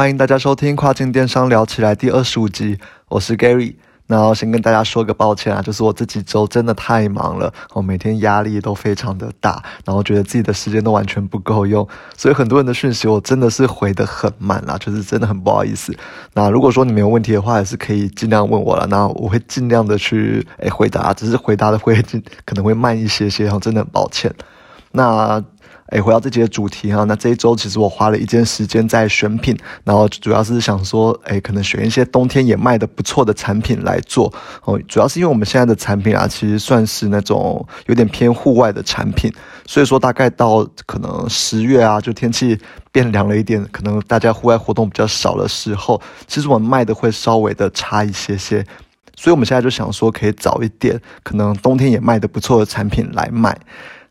欢迎大家收听《跨境电商聊起来》第二十五集，我是 Gary。那先跟大家说个抱歉啊，就是我这几周真的太忙了，我每天压力都非常的大，然后觉得自己的时间都完全不够用，所以很多人的讯息我真的是回的很慢啦，就是真的很不好意思。那如果说你没有问题的话，还是可以尽量问我了，那我会尽量的去诶回答，只是回答的会 可能会慢一些些，然后真的很抱歉。那。哎，回到这节主题哈，那这一周其实我花了一件时间在选品，然后主要是想说，哎，可能选一些冬天也卖的不错的产品来做哦。主要是因为我们现在的产品啊，其实算是那种有点偏户外的产品，所以说大概到可能十月啊，就天气变凉了一点，可能大家户外活动比较少的时候，其实我们卖的会稍微的差一些些，所以我们现在就想说，可以早一点，可能冬天也卖的不错的产品来卖。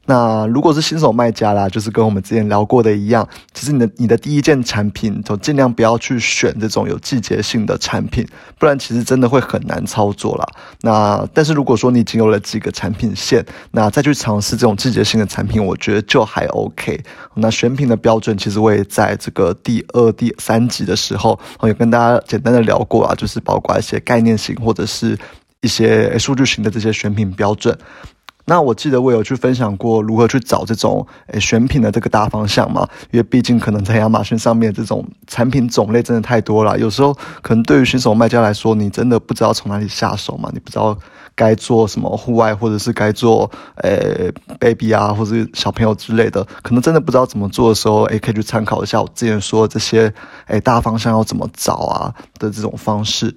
那如果是新手卖家啦，就是跟我们之前聊过的一样，其实你的你的第一件产品，就尽量不要去选这种有季节性的产品，不然其实真的会很难操作啦。那但是如果说你已经有了几个产品线，那再去尝试这种季节性的产品，我觉得就还 OK。那选品的标准，其实我也在这个第二、第三集的时候，有跟大家简单的聊过啊，就是包括一些概念型或者是一些数据型的这些选品标准。那我记得我有去分享过如何去找这种诶选品的这个大方向嘛，因为毕竟可能在亚马逊上面这种产品种类真的太多了，有时候可能对于新手卖家来说，你真的不知道从哪里下手嘛，你不知道该做什么户外，或者是该做诶 baby 啊，或者是小朋友之类的，可能真的不知道怎么做的时候，诶可以去参考一下我之前说这些诶大方向要怎么找啊的这种方式。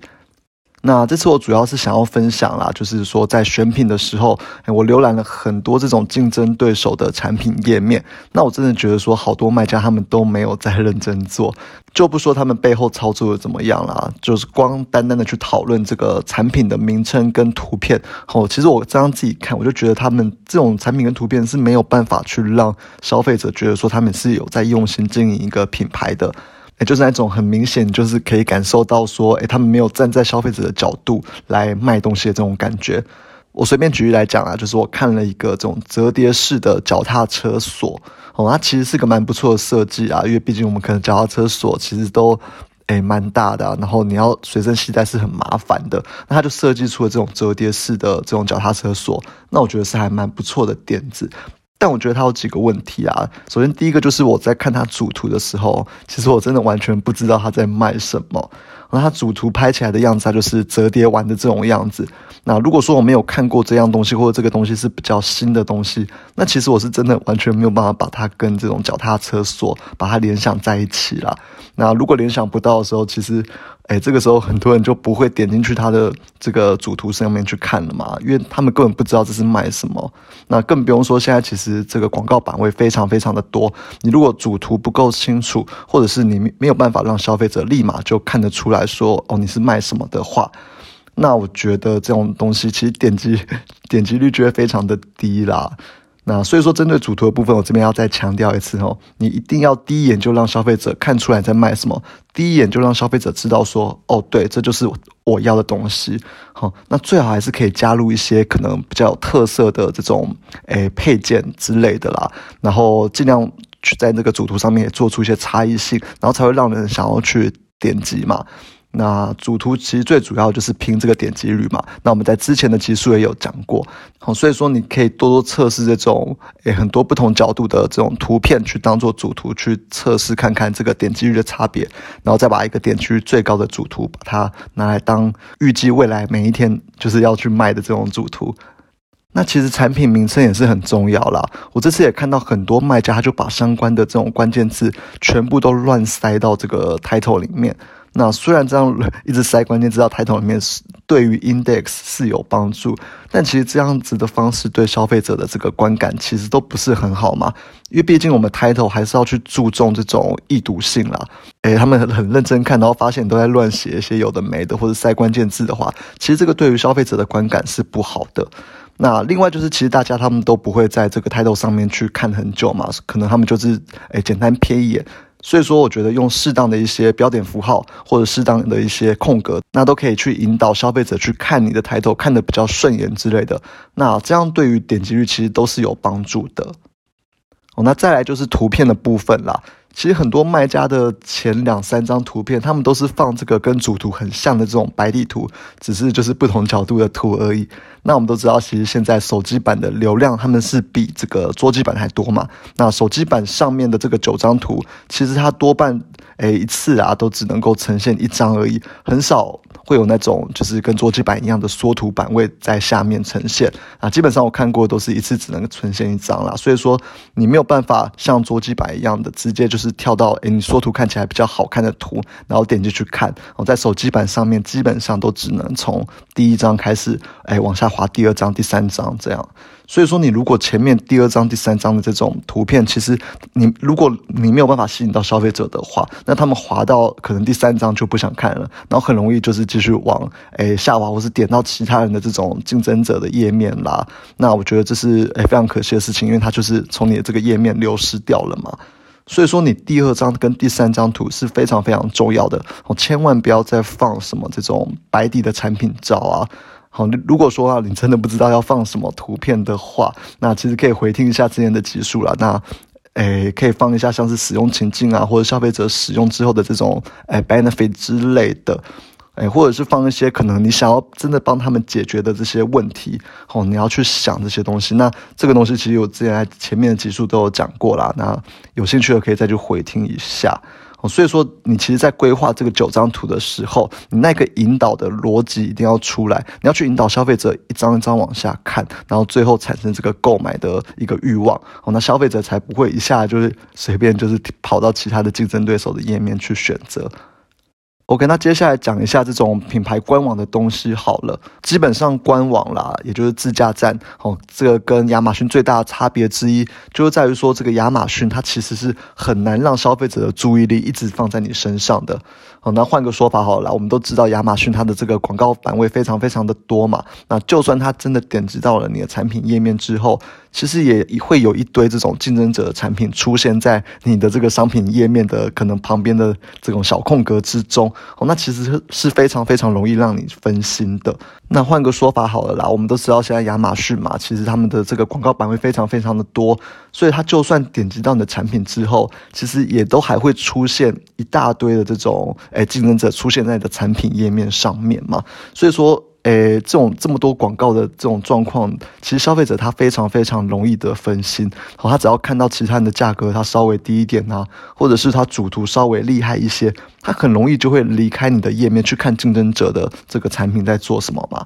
那这次我主要是想要分享啦，就是说在选品的时候，我浏览了很多这种竞争对手的产品页面。那我真的觉得说，好多卖家他们都没有在认真做，就不说他们背后操作的怎么样啦，就是光单单的去讨论这个产品的名称跟图片。哦，其实我这样自己看，我就觉得他们这种产品跟图片是没有办法去让消费者觉得说他们是有在用心经营一个品牌的。就是那种很明显，就是可以感受到说，诶，他们没有站在消费者的角度来卖东西的这种感觉。我随便举例来讲啊，就是我看了一个这种折叠式的脚踏车锁，哦，它其实是个蛮不错的设计啊，因为毕竟我们可能脚踏车锁其实都诶蛮大的，然后你要随身携带是很麻烦的，那它就设计出了这种折叠式的这种脚踏车锁，那我觉得是还蛮不错的点子。但我觉得它有几个问题啊。首先，第一个就是我在看它主图的时候，其实我真的完全不知道它在卖什么。那它主图拍起来的样子，它就是折叠完的这种样子。那如果说我没有看过这样东西，或者这个东西是比较新的东西，那其实我是真的完全没有办法把它跟这种脚踏车锁把它联想在一起啦。那如果联想不到的时候，其实。哎，这个时候很多人就不会点进去他的这个主图上面去看了嘛，因为他们根本不知道这是卖什么。那更不用说现在其实这个广告版位非常非常的多，你如果主图不够清楚，或者是你没有办法让消费者立马就看得出来说哦你是卖什么的话，那我觉得这种东西其实点击 点击率就会非常的低啦。那所以说，针对主图的部分，我这边要再强调一次哦，你一定要第一眼就让消费者看出来在卖什么，第一眼就让消费者知道说，哦，对，这就是我要的东西。好，那最好还是可以加入一些可能比较有特色的这种诶配件之类的啦，然后尽量去在那个主图上面也做出一些差异性，然后才会让人想要去点击嘛。那主图其实最主要就是拼这个点击率嘛。那我们在之前的集数也有讲过，好，所以说你可以多多测试这种诶很多不同角度的这种图片，去当做主图去测试看看这个点击率的差别，然后再把一个点击率最高的主图把它拿来当预计未来每一天就是要去卖的这种主图。那其实产品名称也是很重要啦。我这次也看到很多卖家他就把相关的这种关键字全部都乱塞到这个 title 里面。那虽然这样一直塞关键字到抬头里面是对于 index 是有帮助，但其实这样子的方式对消费者的这个观感其实都不是很好嘛。因为毕竟我们抬头还是要去注重这种易读性啦。诶，他们很认真看，然后发现都在乱写一些有的没的，或者塞关键字的话，其实这个对于消费者的观感是不好的。那另外就是，其实大家他们都不会在这个 title 上面去看很久嘛，可能他们就是诶简单瞥一眼。所以说，我觉得用适当的一些标点符号或者适当的一些空格，那都可以去引导消费者去看你的抬头，看得比较顺眼之类的。那这样对于点击率其实都是有帮助的。哦，那再来就是图片的部分啦。其实很多卖家的前两三张图片，他们都是放这个跟主图很像的这种白地图，只是就是不同角度的图而已。那我们都知道，其实现在手机版的流量他们是比这个桌机版还多嘛。那手机版上面的这个九张图，其实它多半诶一次啊都只能够呈现一张而已，很少。会有那种就是跟桌机版一样的缩图版位在下面呈现啊，基本上我看过都是一次只能呈现一张啦，所以说你没有办法像桌机版一样的直接就是跳到诶你缩图看起来比较好看的图，然后点进去看。我在手机版上面基本上都只能从第一张开始，哎往下滑第二张、第三张这样。所以说，你如果前面第二张、第三张的这种图片，其实你如果你没有办法吸引到消费者的话，那他们滑到可能第三张就不想看了，然后很容易就是继续往诶下滑，或是点到其他人的这种竞争者的页面啦。那我觉得这是诶非常可惜的事情，因为它就是从你的这个页面流失掉了嘛。所以说，你第二张跟第三张图是非常非常重要的，千万不要再放什么这种白底的产品照啊。好，如果说啊，你真的不知道要放什么图片的话，那其实可以回听一下之前的集数了。那，诶，可以放一下像是使用情境啊，或者消费者使用之后的这种诶 benefit 之类的，诶，或者是放一些可能你想要真的帮他们解决的这些问题。哦，你要去想这些东西。那这个东西其实我之前在前面的集数都有讲过啦。那有兴趣的可以再去回听一下。所以说，你其实，在规划这个九张图的时候，你那个引导的逻辑一定要出来。你要去引导消费者一张一张往下看，然后最后产生这个购买的一个欲望。哦，那消费者才不会一下就是随便就是跑到其他的竞争对手的页面去选择。我跟他接下来讲一下这种品牌官网的东西好了。基本上官网啦，也就是自驾站，哦，这个跟亚马逊最大的差别之一，就是在于说，这个亚马逊它其实是很难让消费者的注意力一直放在你身上的。好，那换个说法好了，我们都知道亚马逊它的这个广告版位非常非常的多嘛。那就算它真的点击到了你的产品页面之后，其实也会有一堆这种竞争者的产品出现在你的这个商品页面的可能旁边的这种小空格之中。哦，那其实是是非常非常容易让你分心的。那换个说法好了啦，我们都知道现在亚马逊嘛，其实他们的这个广告版位非常非常的多，所以它就算点击到你的产品之后，其实也都还会出现一大堆的这种。诶，竞争者出现在你的产品页面上面嘛？所以说，诶，这种这么多广告的这种状况，其实消费者他非常非常容易的分心。好，他只要看到其他人的价格他稍微低一点啊，或者是他主图稍微厉害一些，他很容易就会离开你的页面去看竞争者的这个产品在做什么嘛。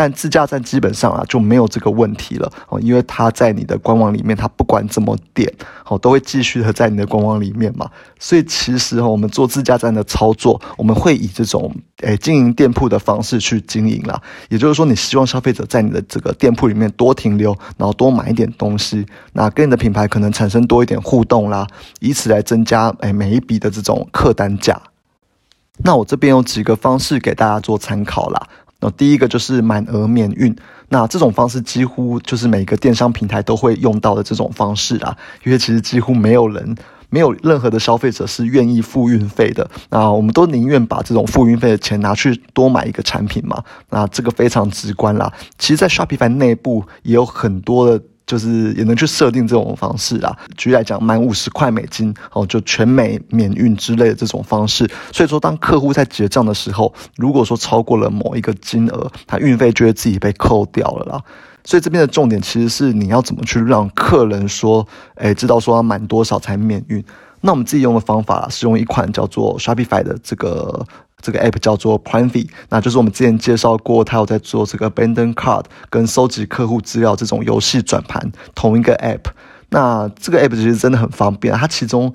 但自驾站基本上啊就没有这个问题了哦，因为它在你的官网里面，它不管怎么点，哦都会继续的在你的官网里面嘛。所以其实哦，我们做自驾站的操作，我们会以这种诶经营店铺的方式去经营啦。也就是说，你希望消费者在你的这个店铺里面多停留，然后多买一点东西，那跟你的品牌可能产生多一点互动啦，以此来增加诶每一笔的这种客单价。那我这边有几个方式给大家做参考啦。那第一个就是满额免运，那这种方式几乎就是每个电商平台都会用到的这种方式啦，因为其实几乎没有人，没有任何的消费者是愿意付运费的，那我们都宁愿把这种付运费的钱拿去多买一个产品嘛，那这个非常直观啦。其实，在 Shopify 内部也有很多的。就是也能去设定这种方式啊，举例来讲，满五十块美金哦，就全美免运之类的这种方式。所以说，当客户在结账的时候，如果说超过了某一个金额，他运费就会自己被扣掉了啦。所以这边的重点其实是你要怎么去让客人说，哎，知道说要满多少才免运。那我们自己用的方法是用一款叫做 Shopify 的这个。这个 app 叫做 Planfy，那就是我们之前介绍过，它有在做这个 Bandon Card 跟收集客户资料这种游戏转盘同一个 app。那这个 app 其实真的很方便，它其中。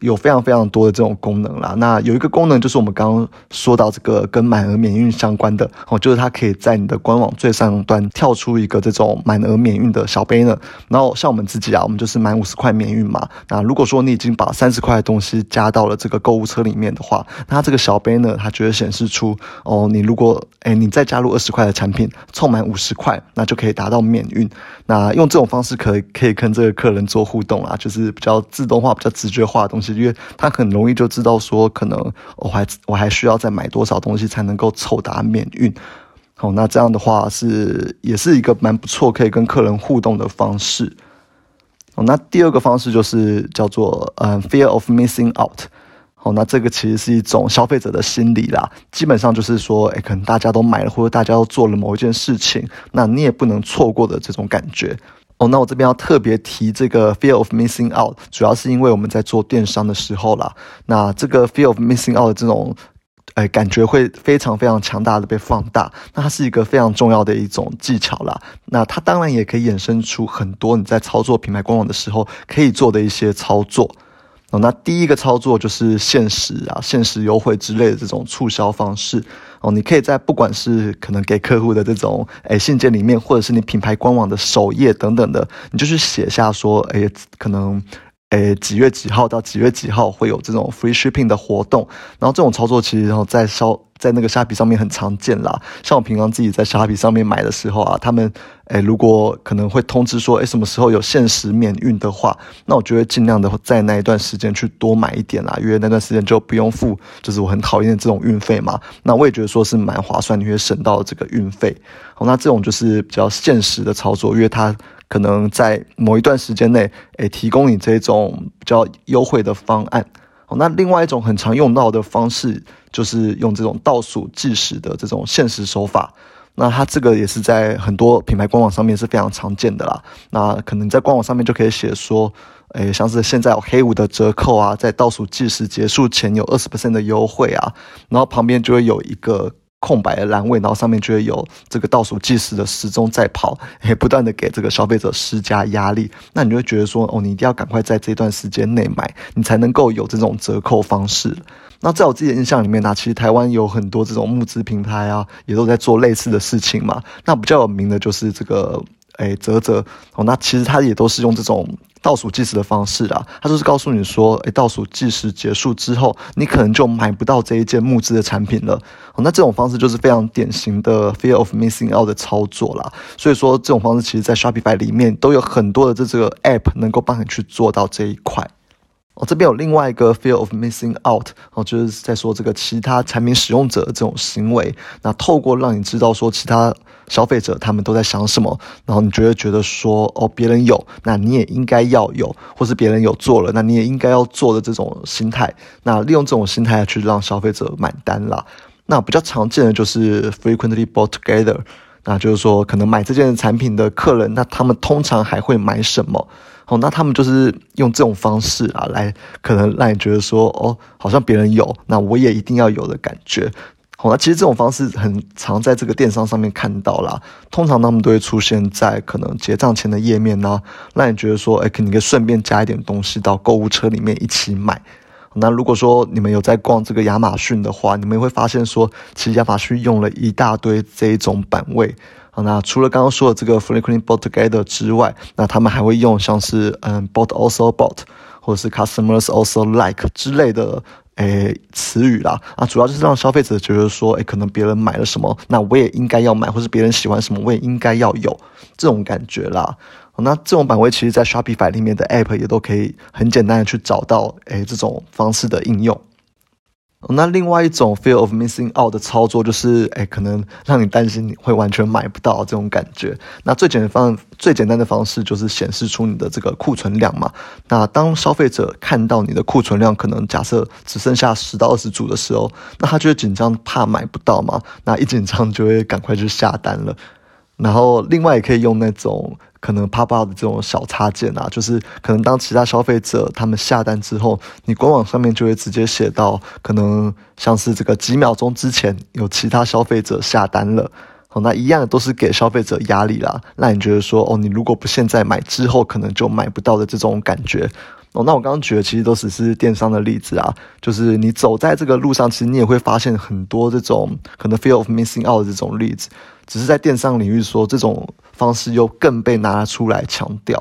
有非常非常多的这种功能啦。那有一个功能就是我们刚刚说到这个跟满额免运相关的哦，就是它可以在你的官网最上端跳出一个这种满额免运的小杯呢。然后像我们自己啊，我们就是满五十块免运嘛。那如果说你已经把三十块的东西加到了这个购物车里面的话，那这个小杯呢，它就会显示出哦，你如果哎你再加入二十块的产品，凑满五十块，那就可以达到免运。那用这种方式可以可以跟这个客人做互动啊，就是比较自动化、比较直觉化的东西，因为他很容易就知道说，可能我还我还需要再买多少东西才能够凑达免运。好，那这样的话是也是一个蛮不错可以跟客人互动的方式。哦，那第二个方式就是叫做嗯，fear of missing out。好，那这个其实是一种消费者的心理啦。基本上就是说，诶，可能大家都买了，或者大家都做了某一件事情，那你也不能错过的这种感觉。哦，那我这边要特别提这个 fear of missing out，主要是因为我们在做电商的时候啦，那这个 fear of missing out 的这种，诶，感觉会非常非常强大的被放大。那它是一个非常重要的一种技巧啦。那它当然也可以衍生出很多你在操作品牌官网的时候可以做的一些操作。哦，那第一个操作就是限时啊、限时优惠之类的这种促销方式。哦，你可以在不管是可能给客户的这种诶信件里面，或者是你品牌官网的首页等等的，你就去写下说，诶，可能诶几月几号到几月几号会有这种 free shipping 的活动。然后这种操作其实然后在销在那个虾皮上面很常见啦，像我平常自己在虾皮上面买的时候啊，他们诶如果可能会通知说诶什么时候有限时免运的话，那我就会尽量的在那一段时间去多买一点啦，因为那段时间就不用付，就是我很讨厌的这种运费嘛。那我也觉得说是蛮划算，你会省到这个运费。好，那这种就是比较现实的操作，因为它可能在某一段时间内诶提供你这种比较优惠的方案。好，那另外一种很常用到的方式。就是用这种倒数计时的这种限时手法，那它这个也是在很多品牌官网上面是非常常见的啦。那可能在官网上面就可以写说，诶，像是现在有黑五的折扣啊，在倒数计时结束前有二十的优惠啊，然后旁边就会有一个空白的栏位，然后上面就会有这个倒数计时的时钟在跑，也不断的给这个消费者施加压力。那你就会觉得说，哦，你一定要赶快在这段时间内买，你才能够有这种折扣方式。那在我自己的印象里面呢，其实台湾有很多这种募资平台啊，也都在做类似的事情嘛。那比较有名的就是这个，诶，泽泽哦。那其实它也都是用这种倒数计时的方式啦。它就是告诉你说，诶，倒数计时结束之后，你可能就买不到这一件木质的产品了。哦，那这种方式就是非常典型的 fear of missing out 的操作啦。所以说，这种方式其实在 Shopify 里面都有很多的这这个 app 能够帮你去做到这一块。哦，这边有另外一个 fear of missing out，哦，就是在说这个其他产品使用者的这种行为。那透过让你知道说其他消费者他们都在想什么，然后你觉得觉得说哦，别人有，那你也应该要有，或是别人有做了，那你也应该要做的这种心态。那利用这种心态去让消费者买单啦。那比较常见的就是 frequently bought together，那就是说可能买这件产品的客人，那他们通常还会买什么？哦，那他们就是用这种方式啊，来可能让你觉得说，哦，好像别人有，那我也一定要有的感觉。好，那其实这种方式很常在这个电商上面看到啦。通常他们都会出现在可能结账前的页面呢，让你觉得说，哎，可你可以顺便加一点东西到购物车里面一起买。那如果说你们有在逛这个亚马逊的话，你们会发现说，其实亚马逊用了一大堆这一种版位。好，那除了刚刚说的这个 frequently bought together 之外，那他们还会用像是嗯 bought also bought，或者是 customers also like 之类的诶词语啦。啊，主要就是让消费者觉得说，诶，可能别人买了什么，那我也应该要买，或是别人喜欢什么，我也应该要有这种感觉啦。那这种版位其实，在 Shopify 里面的 App 也都可以很简单的去找到诶这种方式的应用。那另外一种 fear of missing out 的操作就是，哎，可能让你担心你会完全买不到这种感觉。那最简单方最简单的方式就是显示出你的这个库存量嘛。那当消费者看到你的库存量可能假设只剩下十到二十组的时候，那他就会紧张，怕买不到嘛。那一紧张就会赶快去下单了。然后另外也可以用那种。可能 pop up 的这种小插件啊，就是可能当其他消费者他们下单之后，你官网上面就会直接写到，可能像是这个几秒钟之前有其他消费者下单了，好，那一样都是给消费者压力啦，让你觉得说，哦，你如果不现在买，之后可能就买不到的这种感觉。哦，那我刚刚举的其实都只是电商的例子啊，就是你走在这个路上，其实你也会发现很多这种可能 fear of missing out 的这种例子，只是在电商领域说这种。方式又更被拿出来强调，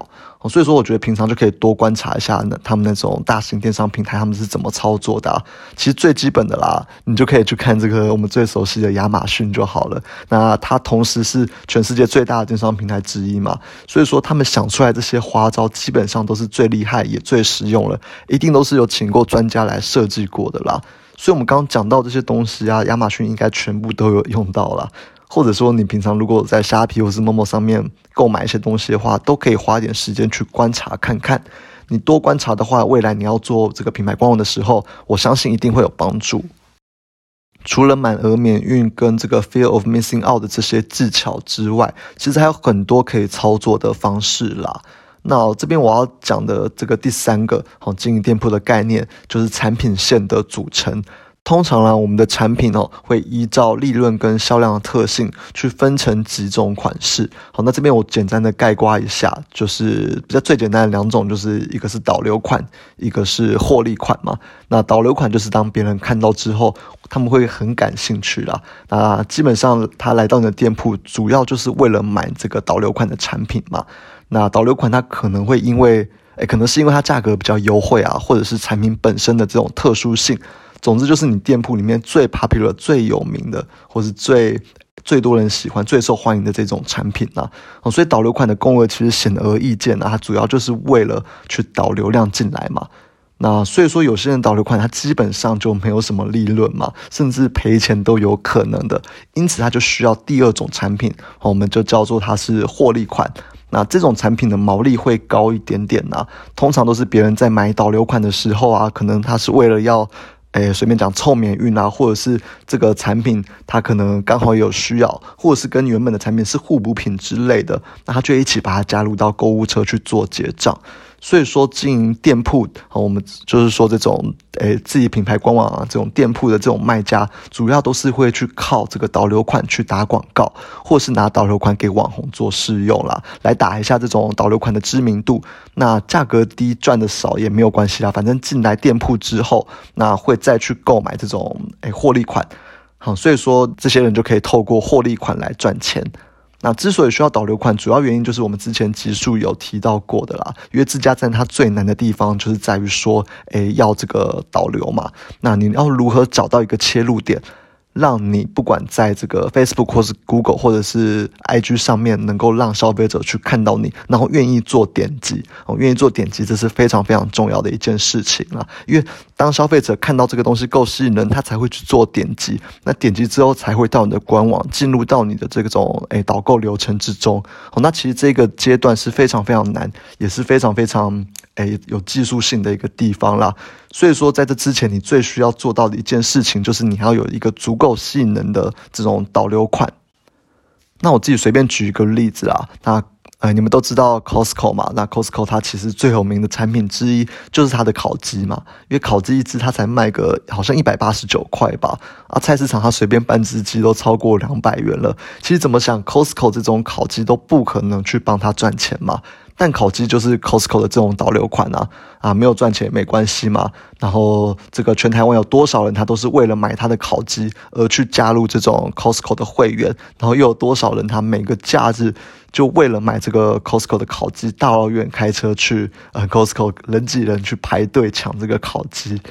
所以说我觉得平常就可以多观察一下那他们那种大型电商平台他们是怎么操作的。其实最基本的啦，你就可以去看这个我们最熟悉的亚马逊就好了。那它同时是全世界最大的电商平台之一嘛，所以说他们想出来这些花招基本上都是最厉害也最实用了，一定都是有请过专家来设计过的啦。所以我们刚刚讲到这些东西啊，亚马逊应该全部都有用到了。或者说，你平常如果在虾皮或是陌陌上面购买一些东西的话，都可以花点时间去观察看看。你多观察的话，未来你要做这个品牌官网的时候，我相信一定会有帮助。除了满额免运跟这个 fear of missing out 的这些技巧之外，其实还有很多可以操作的方式啦。那这边我要讲的这个第三个好经营店铺的概念，就是产品线的组成。通常呢，我们的产品哦会依照利润跟销量的特性去分成几种款式。好，那这边我简单的概括一下，就是比较最简单的两种，就是一个是导流款，一个是获利款嘛。那导流款就是当别人看到之后，他们会很感兴趣啦。那基本上他来到你的店铺，主要就是为了买这个导流款的产品嘛。那导流款它可能会因为，诶，可能是因为它价格比较优惠啊，或者是产品本身的这种特殊性。总之就是你店铺里面最 popular、最有名的，或是最最多人喜欢、最受欢迎的这种产品呐。哦，所以导流款的供额其实显而易见啊，它主要就是为了去导流量进来嘛。那所以说有些人导流款它基本上就没有什么利润嘛，甚至赔钱都有可能的。因此它就需要第二种产品，我们就叫做它是获利款。那这种产品的毛利会高一点点呐。通常都是别人在买导流款的时候啊，可能他是为了要。哎，随便讲臭免运啊，或者是这个产品它可能刚好有需要，或者是跟原本的产品是互补品之类的，那他就一起把它加入到购物车去做结账。所以说经营店铺，我们就是说这种诶自己品牌官网啊，这种店铺的这种卖家，主要都是会去靠这个导流款去打广告，或是拿导流款给网红做试用啦，来打一下这种导流款的知名度。那价格低赚的少也没有关系啦，反正进来店铺之后，那会再去购买这种诶获利款，好，所以说这些人就可以透过获利款来赚钱。那之所以需要导流款，主要原因就是我们之前集数有提到过的啦。因为自家站它最难的地方就是在于说，诶，要这个导流嘛。那你要如何找到一个切入点？让你不管在这个 Facebook 或是 Google 或者是 IG 上面，能够让消费者去看到你，然后愿意做点击，哦，愿意做点击，这是非常非常重要的一件事情啊。因为当消费者看到这个东西够吸引人，他才会去做点击，那点击之后才会到你的官网，进入到你的这种诶导购流程之中。哦，那其实这个阶段是非常非常难，也是非常非常。诶，有技术性的一个地方啦，所以说在这之前，你最需要做到的一件事情，就是你要有一个足够吸引人的这种导流款。那我自己随便举一个例子啊，那呃，你们都知道 Costco 嘛？那 Costco 它其实最有名的产品之一就是它的烤鸡嘛，因为烤鸡一只它才卖个好像一百八十九块吧，啊，菜市场它随便半只鸡都超过两百元了。其实怎么想，Costco 这种烤鸡都不可能去帮他赚钱嘛。但烤鸡就是 Costco 的这种导流款啊，啊，没有赚钱也没关系嘛。然后这个全台湾有多少人，他都是为了买他的烤鸡而去加入这种 Costco 的会员，然后又有多少人他每个假日就为了买这个 Costco 的烤鸡，大老远开车去呃 Costco 人挤人去排队抢这个烤鸡。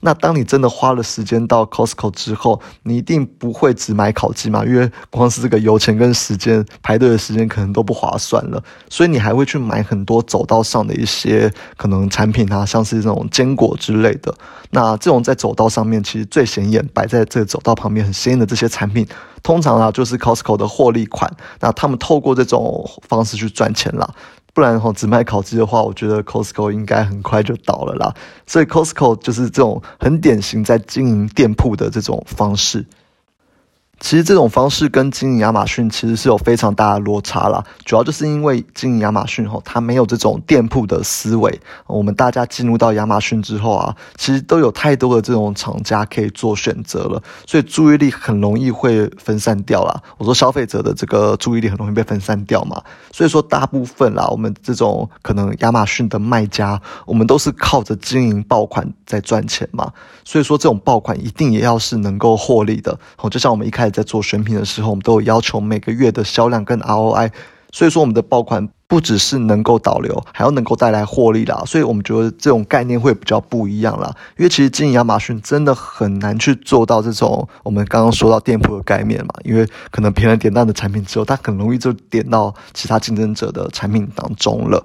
那当你真的花了时间到 Costco 之后，你一定不会只买烤鸡嘛？因为光是这个油钱跟时间排队的时间可能都不划算了，所以你还会去买很多走道上的一些可能产品啊，像是这种坚果之类的。那这种在走道上面其实最显眼，摆在这个走道旁边很显眼的这些产品，通常啊就是 Costco 的获利款。那他们透过这种方式去赚钱啦。不然哦，只卖烤鸡的话，我觉得 Costco 应该很快就倒了啦。所以 Costco 就是这种很典型在经营店铺的这种方式。其实这种方式跟经营亚马逊其实是有非常大的落差啦，主要就是因为经营亚马逊后，它没有这种店铺的思维。我们大家进入到亚马逊之后啊，其实都有太多的这种厂家可以做选择了，所以注意力很容易会分散掉啦。我说消费者的这个注意力很容易被分散掉嘛，所以说大部分啦，我们这种可能亚马逊的卖家，我们都是靠着经营爆款在赚钱嘛，所以说这种爆款一定也要是能够获利的。哦，就像我们一开始。在做选品的时候，我们都有要求每个月的销量跟 ROI，所以说我们的爆款不只是能够导流，还要能够带来获利啦。所以我们觉得这种概念会比较不一样啦。因为其实经营亚马逊真的很难去做到这种我们刚刚说到店铺的概念嘛，因为可能别人点到的产品之后，他很容易就点到其他竞争者的产品当中了。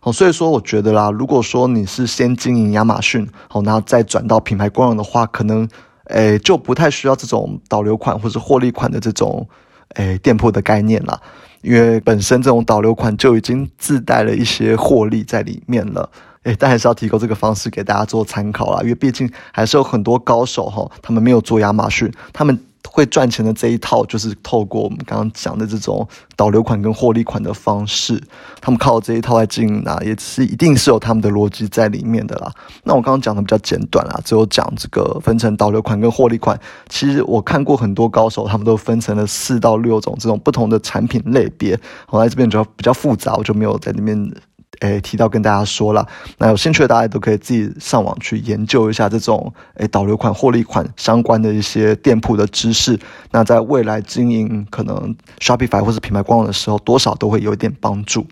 好，所以说我觉得啦，如果说你是先经营亚马逊，好，然后再转到品牌官网的话，可能。诶，就不太需要这种导流款或者获利款的这种诶店铺的概念了，因为本身这种导流款就已经自带了一些获利在里面了。诶，但还是要提供这个方式给大家做参考啦，因为毕竟还是有很多高手哈，他们没有做亚马逊，他们。会赚钱的这一套，就是透过我们刚刚讲的这种导流款跟获利款的方式，他们靠这一套来经营啊，也是一定是有他们的逻辑在里面的啦。那我刚刚讲的比较简短啦，只有讲这个分成导流款跟获利款。其实我看过很多高手，他们都分成了四到六种这种不同的产品类别。我在这边就比较复杂，我就没有在里面。诶，提到跟大家说了，那有兴趣的大家都可以自己上网去研究一下这种诶导流款、获利款相关的一些店铺的知识。那在未来经营可能 Shopify 或是品牌官网的时候，多少都会有一点帮助。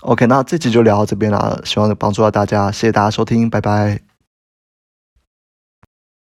OK，那这集就聊到这边了，希望能帮助到大家，谢谢大家收听，拜拜。